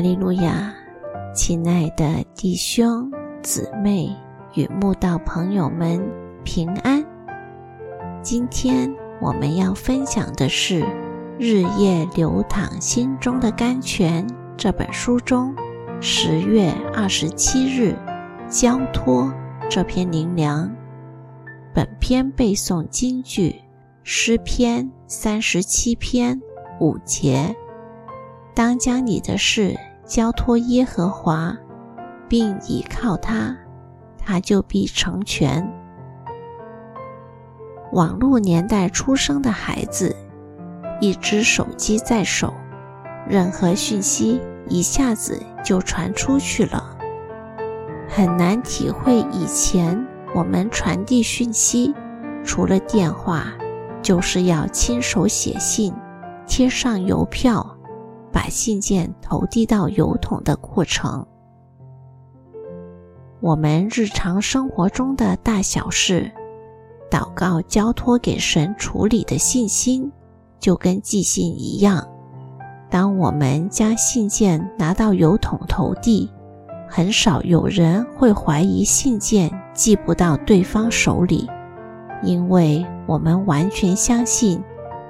哈利路亚，亲爱的弟兄姊妹与慕道朋友们平安。今天我们要分享的是《日夜流淌心中的甘泉》这本书中十月二十七日交托这篇灵粮。本篇背诵金句诗篇三十七篇五节。当将你的事交托耶和华，并倚靠他，他就必成全。网络年代出生的孩子，一只手机在手，任何讯息一下子就传出去了，很难体会以前我们传递讯息，除了电话，就是要亲手写信，贴上邮票。把信件投递到邮筒的过程，我们日常生活中的大小事，祷告交托给神处理的信心，就跟寄信一样。当我们将信件拿到邮筒投递，很少有人会怀疑信件寄不到对方手里，因为我们完全相信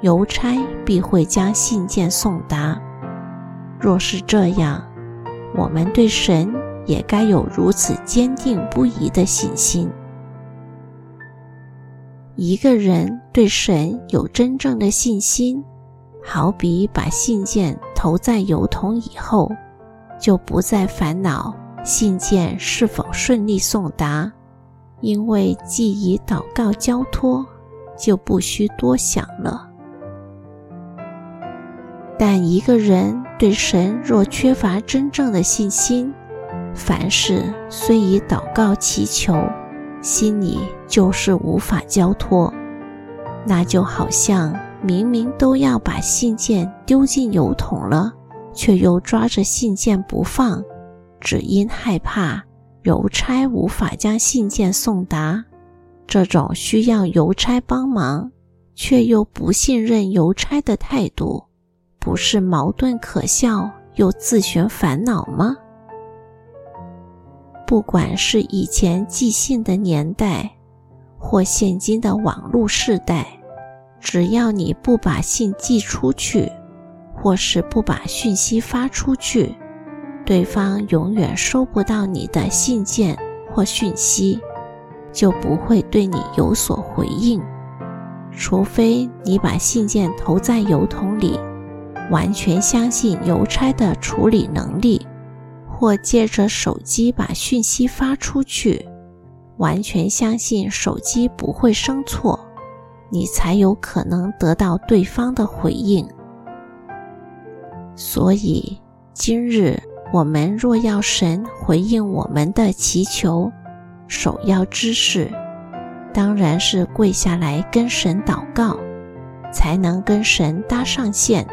邮差必会将信件送达。若是这样，我们对神也该有如此坚定不移的信心。一个人对神有真正的信心，好比把信件投在邮筒以后，就不再烦恼信件是否顺利送达，因为既已祷告交托，就不需多想了。但一个人对神若缺乏真正的信心，凡事虽以祷告祈求，心里就是无法交托。那就好像明明都要把信件丢进邮筒了，却又抓着信件不放，只因害怕邮差无法将信件送达。这种需要邮差帮忙，却又不信任邮差的态度。不是矛盾可笑又自寻烦恼吗？不管是以前寄信的年代，或现今的网络时代，只要你不把信寄出去，或是不把讯息发出去，对方永远收不到你的信件或讯息，就不会对你有所回应，除非你把信件投在邮筒里。完全相信邮差的处理能力，或借着手机把讯息发出去，完全相信手机不会生错，你才有可能得到对方的回应。所以，今日我们若要神回应我们的祈求，首要之事，当然是跪下来跟神祷告，才能跟神搭上线。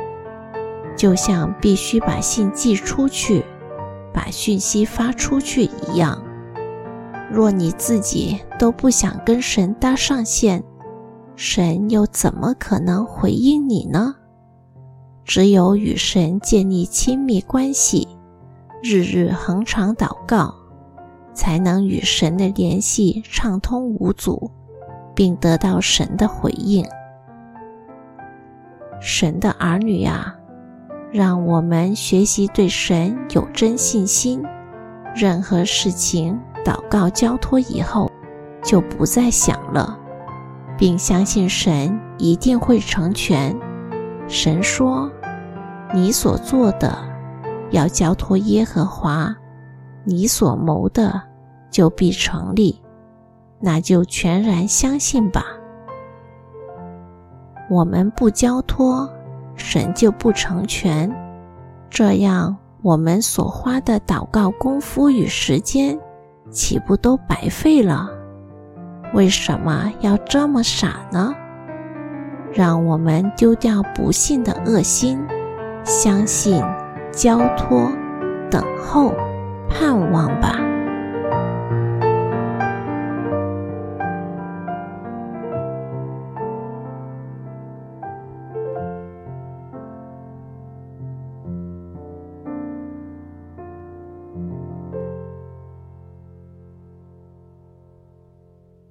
就像必须把信寄出去，把讯息发出去一样。若你自己都不想跟神搭上线，神又怎么可能回应你呢？只有与神建立亲密关系，日日恒常祷告，才能与神的联系畅通无阻，并得到神的回应。神的儿女啊！让我们学习对神有真信心，任何事情祷告交托以后，就不再想了，并相信神一定会成全。神说：“你所做的，要交托耶和华；你所谋的，就必成立。”那就全然相信吧。我们不交托。神就不成全，这样我们所花的祷告功夫与时间，岂不都白费了？为什么要这么傻呢？让我们丢掉不信的恶心，相信、交托、等候、盼望吧。